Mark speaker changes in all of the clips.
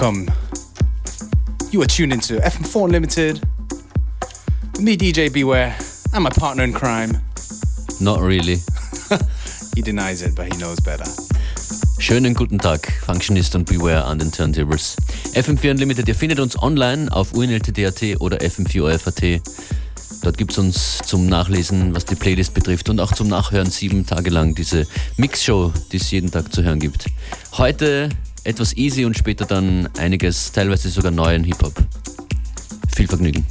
Speaker 1: Welcome. You are tuned into FM4 Unlimited. Me, DJ Beware, and my partner in crime.
Speaker 2: Not really.
Speaker 1: he denies it, but he knows better.
Speaker 2: Schönen guten Tag, Functionist und Beware an den Turntables. FM4 Unlimited, ihr findet uns online auf unltd.at oder fm4.at. Dort gibt es uns zum Nachlesen, was die Playlist betrifft und auch zum Nachhören sieben Tage lang diese Mixshow, die es jeden Tag zu hören gibt. Heute etwas easy und später dann einiges, teilweise sogar neuen Hip-Hop. Viel Vergnügen.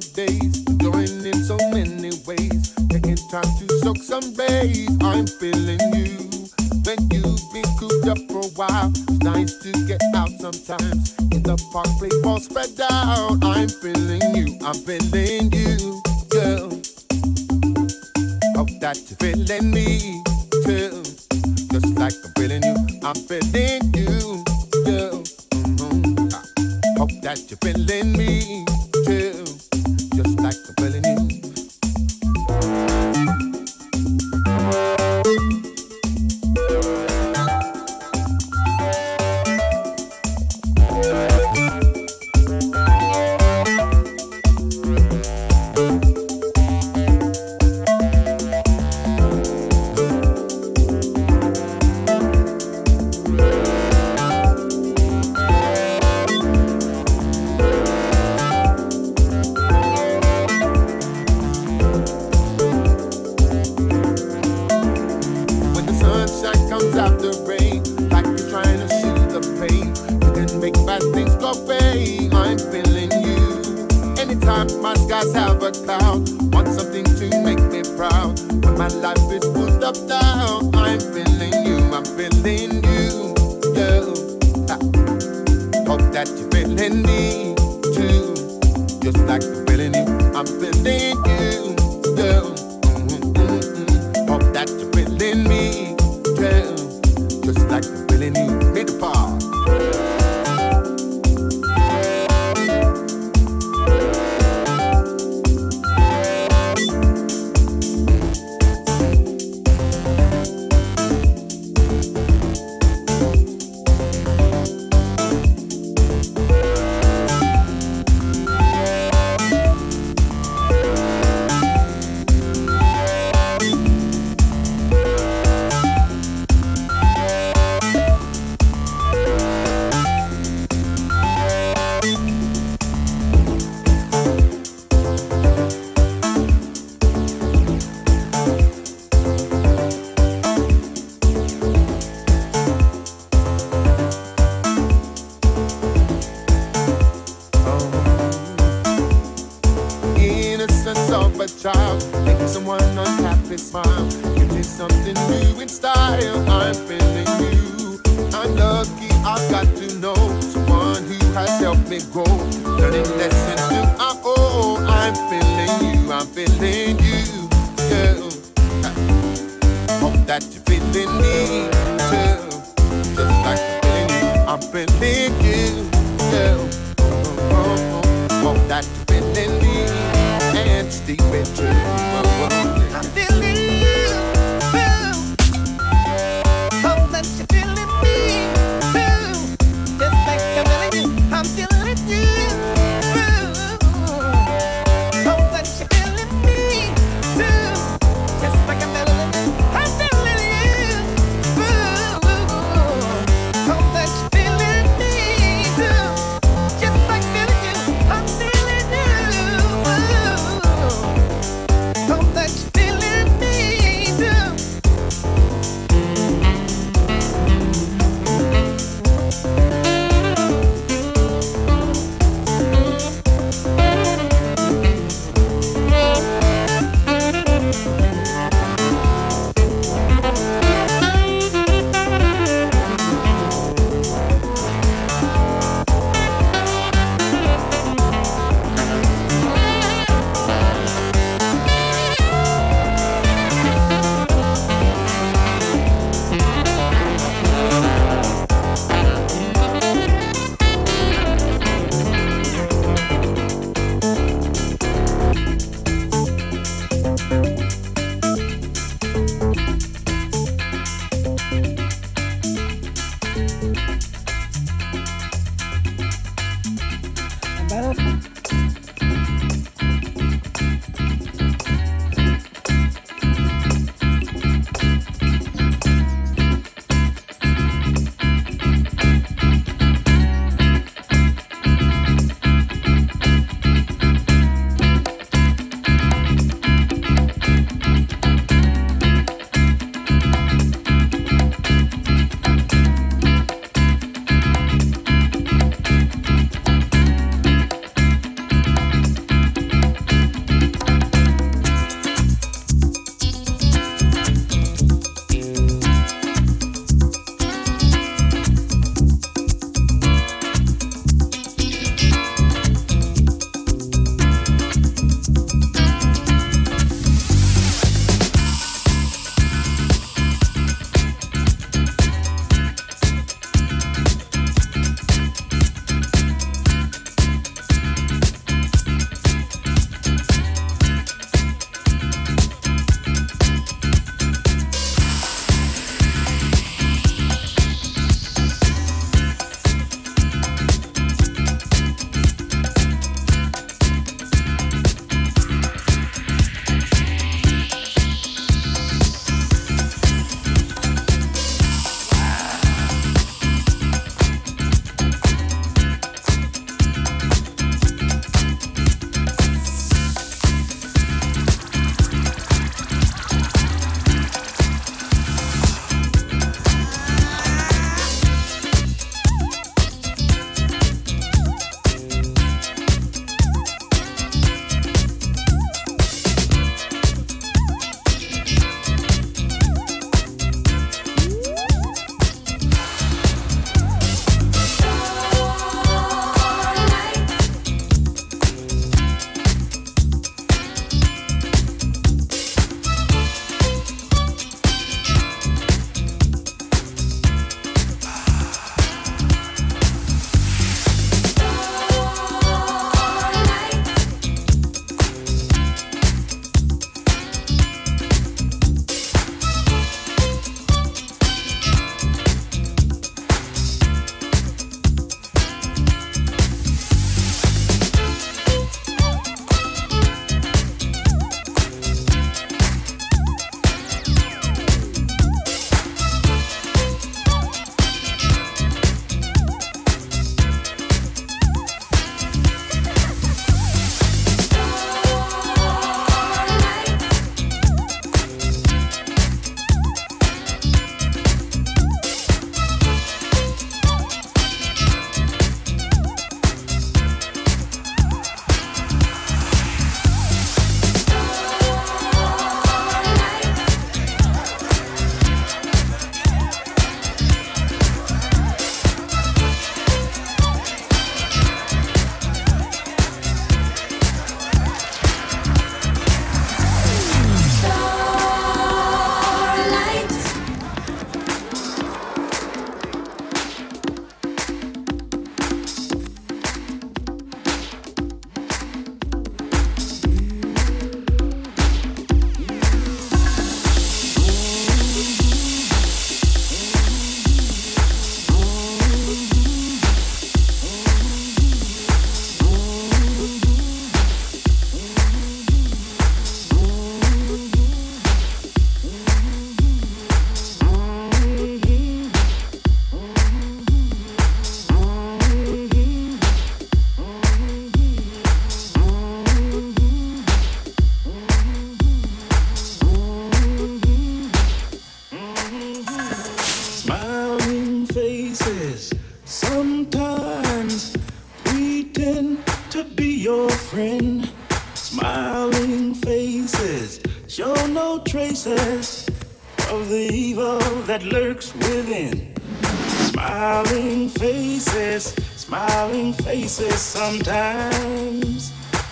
Speaker 3: days, going in so many ways. Taking time to soak some rays. I'm feeling you. When you've been cooped up for a while, it's nice to get out sometimes. In the park, play ball spread out. I'm feeling you. I'm feeling you, girl. Hope that you're feeling me too. Just like I'm feeling you, I'm feeling you, girl. Mm-hmm. I hope that you're feeling me.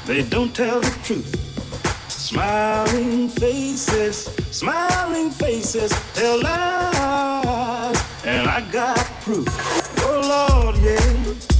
Speaker 4: They don't tell the truth. Smiling faces, smiling faces tell lies, and I got proof. Oh Lord, yeah.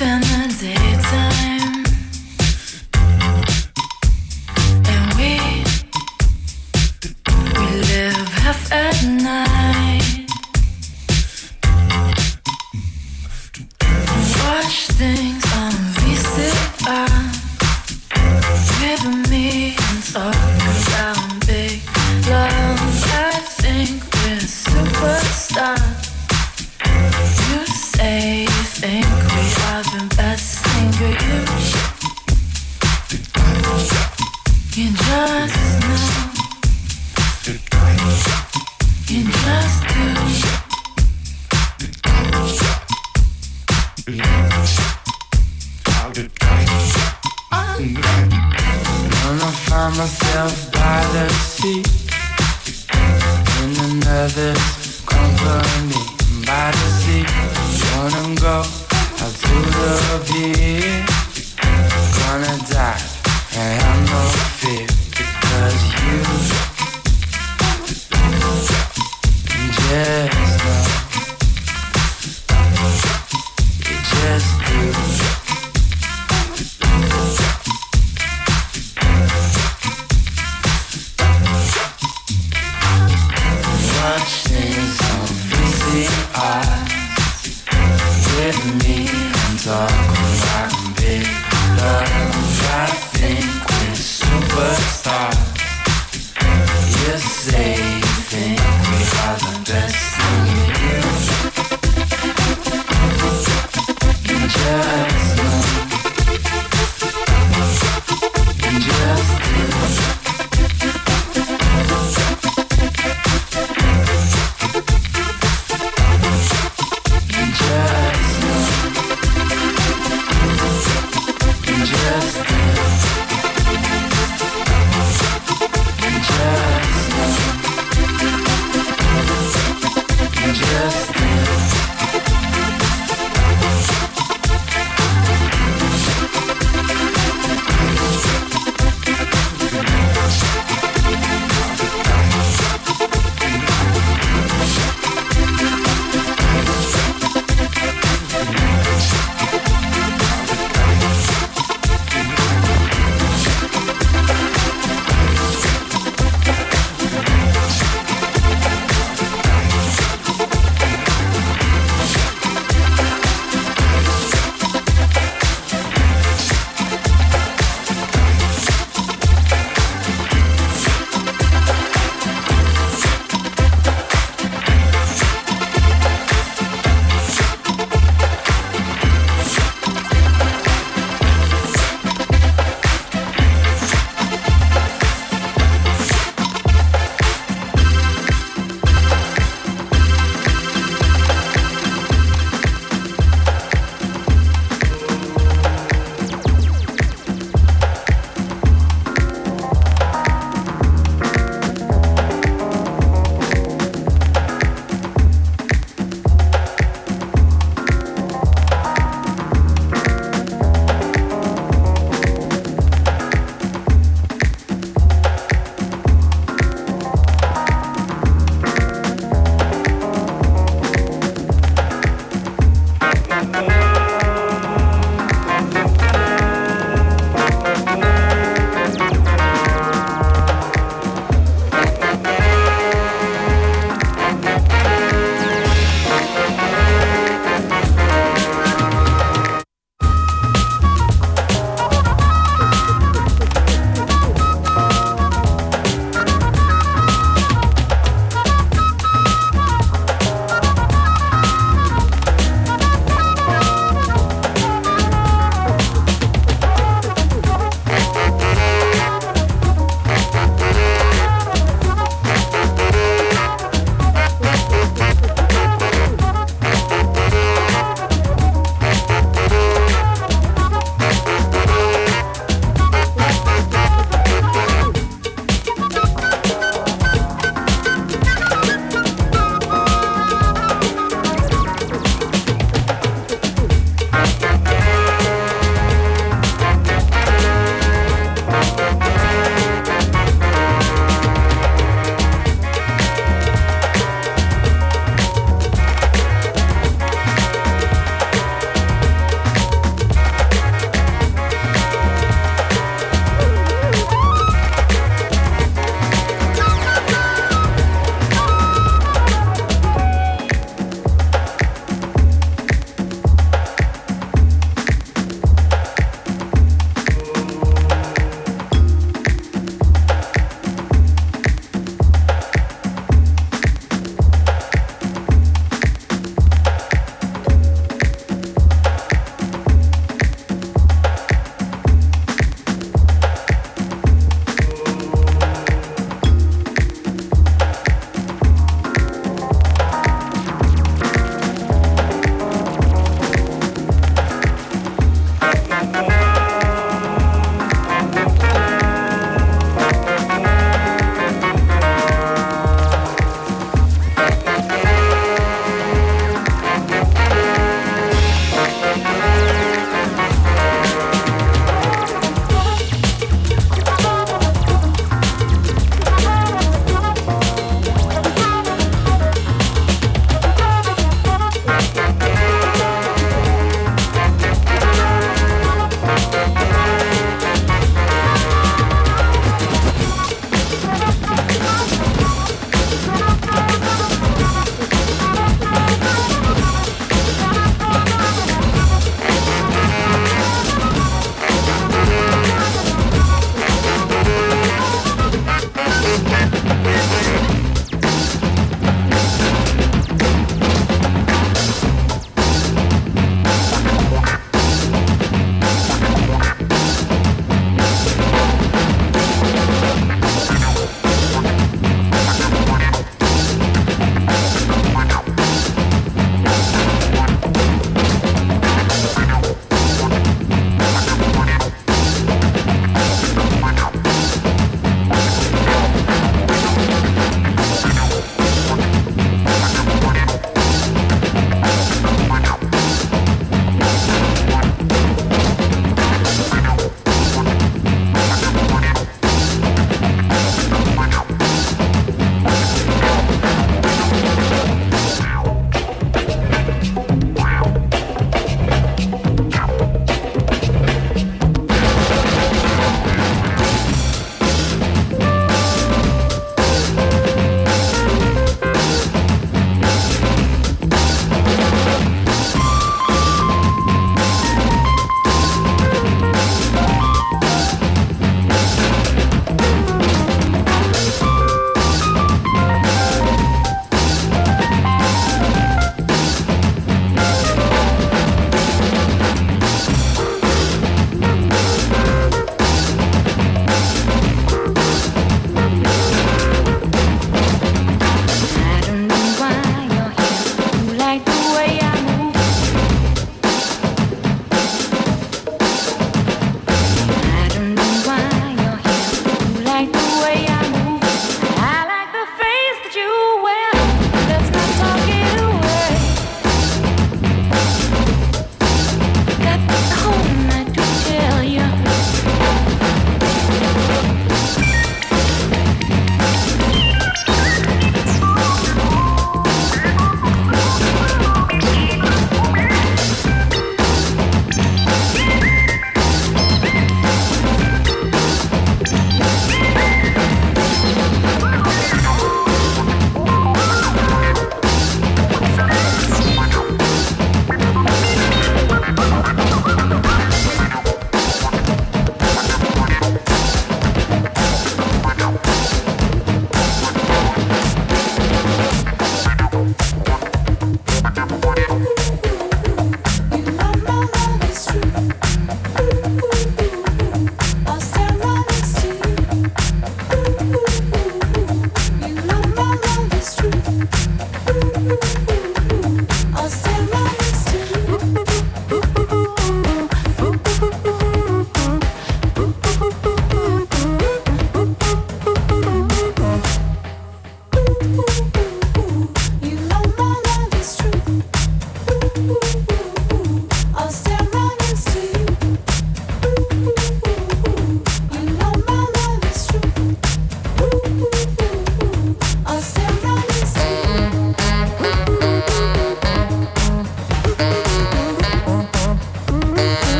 Speaker 2: Fernseher. Yes.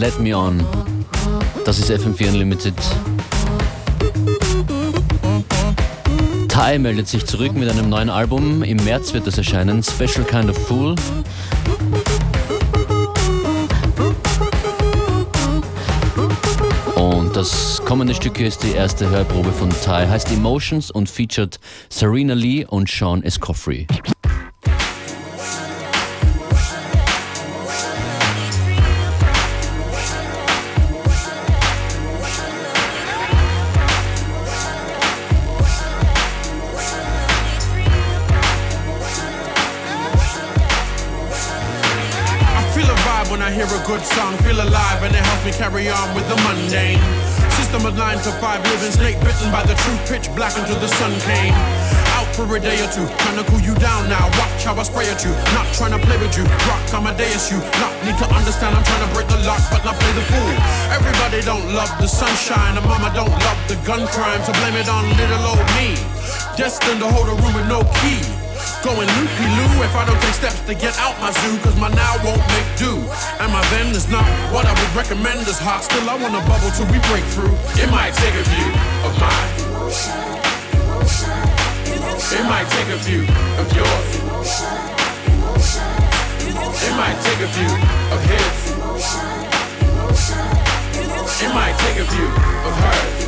Speaker 2: Let Me On. Das ist FM4 Unlimited. Ty meldet sich zurück mit einem neuen Album. Im März wird das erscheinen. Special Kind of Fool. Und das kommende Stück hier ist die erste Hörprobe von Ty. Heißt Emotions und featured Serena Lee und Sean Escoffrey.
Speaker 5: Good song, feel alive, and it helps me carry on with the mundane. System of nine to five, living snake bitten by the truth, pitch black until the sun came. Out for a day or two, trying to cool you down now. Watch how I spray at you, not trying to play with you. Rock Amadeus, you not need to understand. I'm trying to break the lock, but not play the fool. Everybody don't love the sunshine, and mama don't love the gun crime, so blame it on little old me. Destined to hold a room with no key. Going loopy loo if I don't take steps to get out my zoo, cause my now won't make do. And my then is not what I would recommend as hot. Still, I wanna bubble till we break through. It might take a few of mine. It might take a few of yours. It might take a few of his. It might take a few of hers.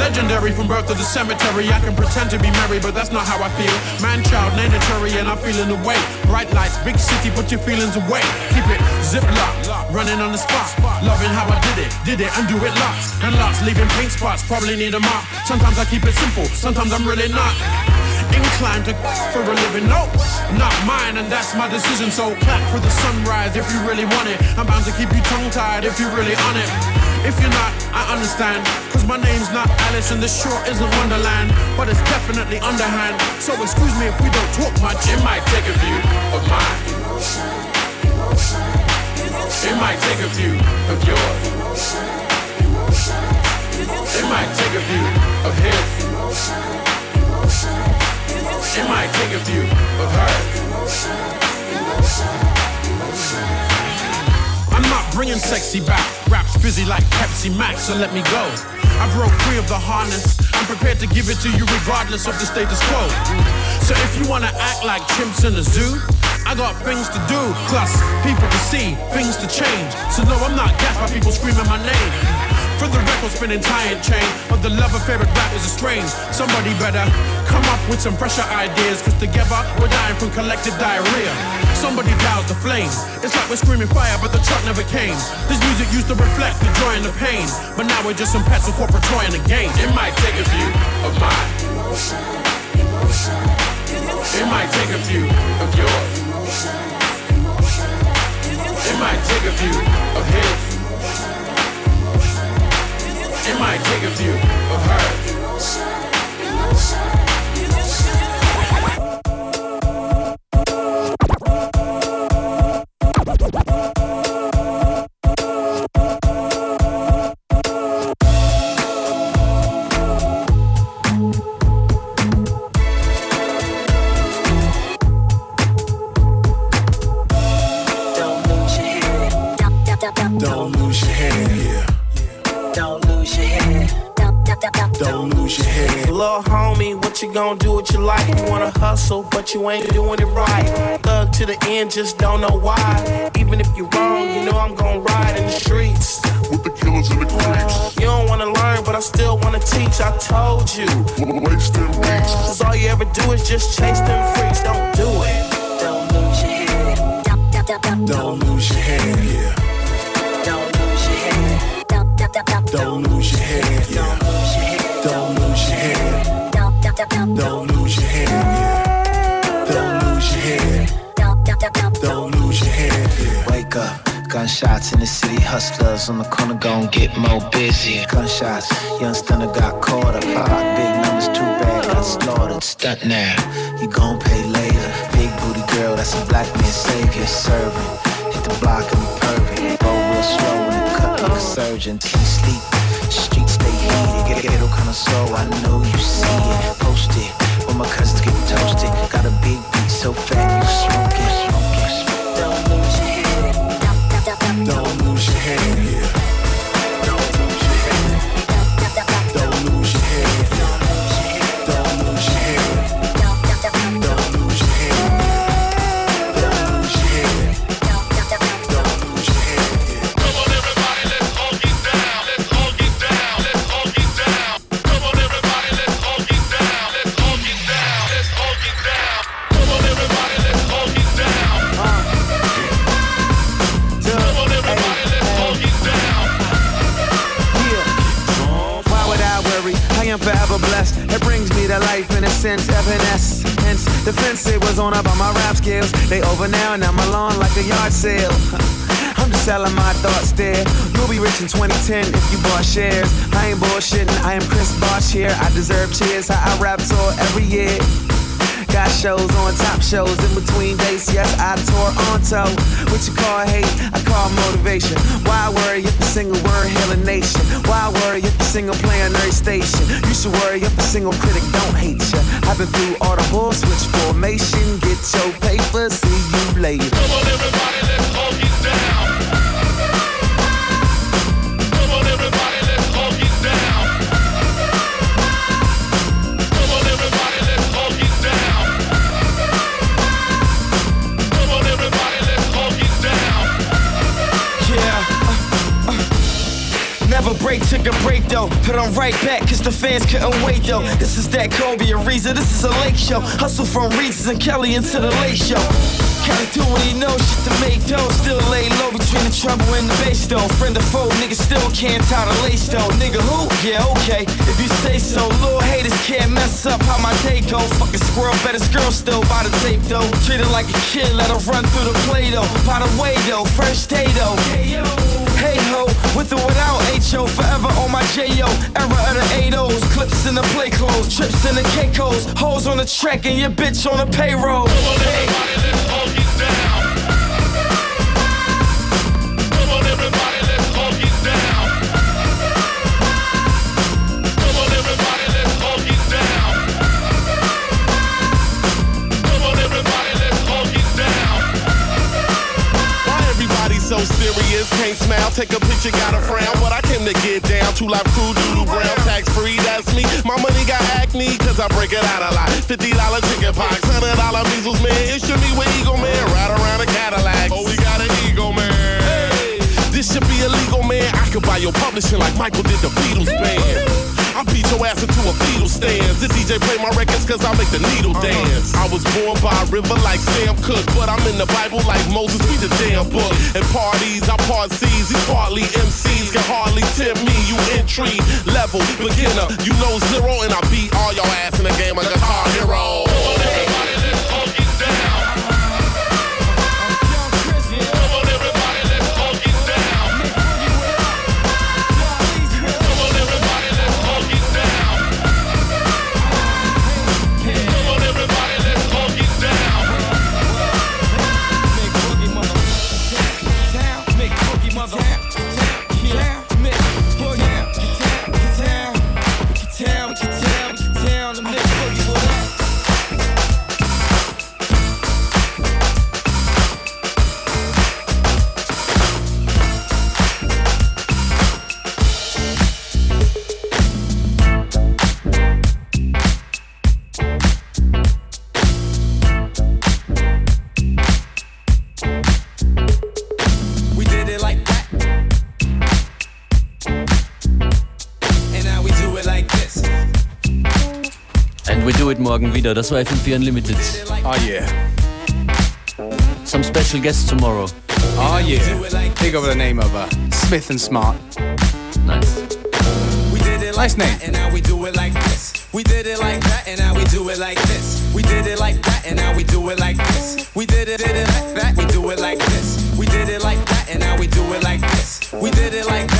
Speaker 5: Legendary from birth to the cemetery. I can pretend to be merry, but that's not how I feel. Man, child, mandatory, and I'm feeling the way. Bright lights, big city, put your feelings away. Keep it zip locked, running on the spot. Loving how I did it, did it, and do it lots and lots. Leaving paint spots, probably need a mop. Sometimes I keep it simple, sometimes I'm really not. Inclined to for a living, no, not mine, and that's my decision. So clap for the sunrise if you really want it. I'm bound to keep you tongue tied if you're really on it. If you're not, I understand. My name's not Alice and the shore isn't Wonderland. But it's definitely underhand. So excuse me if we don't talk much. It might take a few of mine. It might take a few of yours. It might take a few of his. It might take a few of her I'm not bringing sexy back. Rap's busy like Pepsi Max, so let me go. I broke free of the harness. I'm prepared to give it to you regardless of the status quo. So if you wanna act like chimps in a zoo, I got things to do, plus people to see, things to change. So no, I'm not gassed by people screaming my name. For the record spinning tired chain of the love affair with rap is estranged. Somebody better come up with some fresher ideas, cause together we're dying from collective diarrhea. Somebody douse the flame. It's like we're screaming fire, but the truck never came. This music used to reflect the joy and the pain, but now we're just some pets of corporate toy in the game. It might take a few of mine. It might take a few of yours. It might take a few of his. It might take a few of hers.
Speaker 6: Life? You wanna hustle, but you ain't doing it right. Thug to the end, just don't know why. Even if you're wrong, you know I'm gonna ride in the streets.
Speaker 3: With the killers and the creeps.
Speaker 6: You don't wanna learn, but I still wanna teach. I told you.
Speaker 3: Wasting beats.
Speaker 6: Cause all you ever do is just chase them freaks. Don't do it.
Speaker 7: In the city, hustlers on the corner gon' get more busy. Gunshots, young stunner got caught up. Hot big numbers, too bad, got slaughtered. Stunt now, you gon' pay later. Big booty girl, that's a black man savior. Serving, hit the block and be perfect. Roll real slow the cut like a surgeon. Can't sleep, streets stay heated. Get get kinda slow, I know you see it. Post it, when my cousins get toasted. Got a big beat so fat you smoke
Speaker 8: Defense it was on about my rap skills. They over now and I'm alone like a yard sale. I'm just selling my thoughts there. You'll be rich in 2010 if you bought shares. I ain't bullshitting, I am Chris Bosh here. I deserve cheers. How I rap tour every year. Got shows on top shows in between days. Yes, I tore on toe. What you call hate, I call motivation. Why worry if the single word hail a nation? Why worry if a single play on station? You should worry if the single critic don't hate ya. I've been through all the bull switch formation. Get your paper, see you later.
Speaker 9: Come on, everybody, let's all get
Speaker 8: break, took a break though. But I'm right back, cause the fans couldn't wait though. This is that Kobe and Reza, this is a late show. Hustle from Reese's and Kelly into the late show. Gotta do what he knows, shit to make dough. Still lay low between the trouble and the bass though. Friend or foe, nigga still can't tie the lace though. Nigga who? Yeah, okay, if you say so. Little haters can't mess up how my day go. Fucking squirrel, bet his girl still by the tape though. Treat her like a kid, let her run through the play though. By the way though, first day though. Hey with or without HO, forever on my JO. Era of the 8Os, clips in the play clothes, trips in the Caicos, hoes on the track and your bitch on the payroll.
Speaker 9: Come
Speaker 10: so serious? Can't smile, take a picture, got a frown. But I came to get down. Two Live Crew, doodle brown, tax free, that's me. My money got acne, cause I break it out a lot. $50 chicken pox, $100 measles, man. It should be with Eagle Man, right around a Cadillac. Oh, we got an Eagle Man. Hey, this should be illegal, man. I could buy your publishing like Michael did the Beatles band. I beat your ass into a fetal stance. The DJ play my records cause I make the needle uh-huh. dance. I was born by a river like Sam Cooke, but I'm in the Bible like Moses, read the damn book. At parties, I part C's, these partly MCs can hardly tempt me. You entry level beginner, you know zero, and I beat all your ass in the game like a car hero.
Speaker 11: Morgen wieder. Das war FM4 Unlimited.
Speaker 1: Oh yeah.
Speaker 11: Some special guests tomorrow.
Speaker 1: Oh yeah. Over the name of uh, Smith and Smart.
Speaker 11: Nice.
Speaker 12: We did it like
Speaker 1: Nice name.
Speaker 12: and now we do it like this. We did it like that, and now we do it like this. We did it like that, and now we do it like this. We did it, did it like that, we do it like this. We did it like that, and now we do it like this. We did it like that,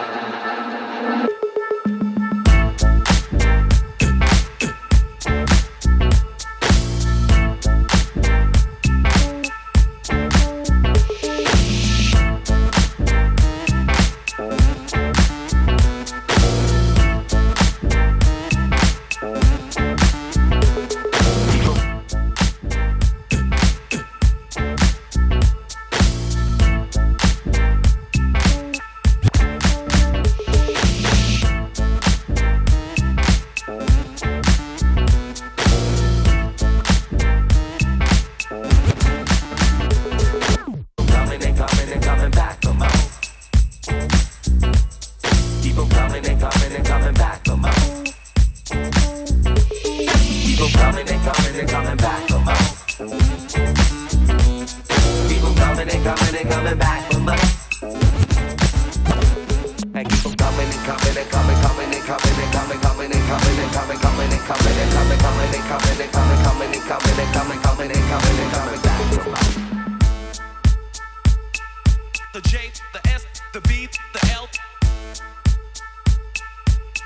Speaker 13: The S, the B, the L,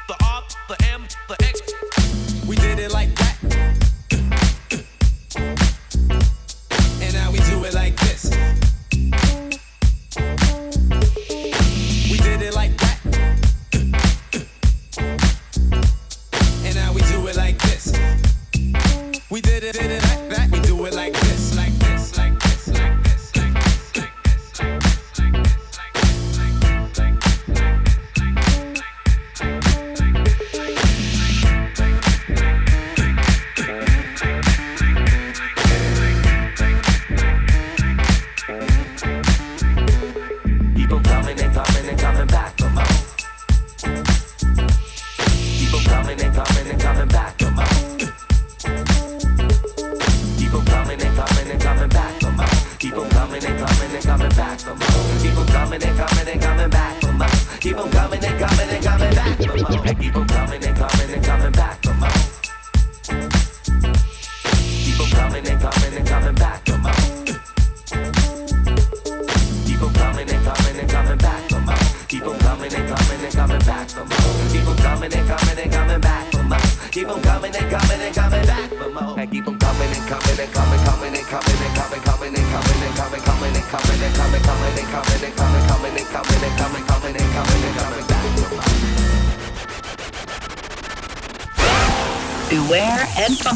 Speaker 13: the R, the M, the X. We did it like that.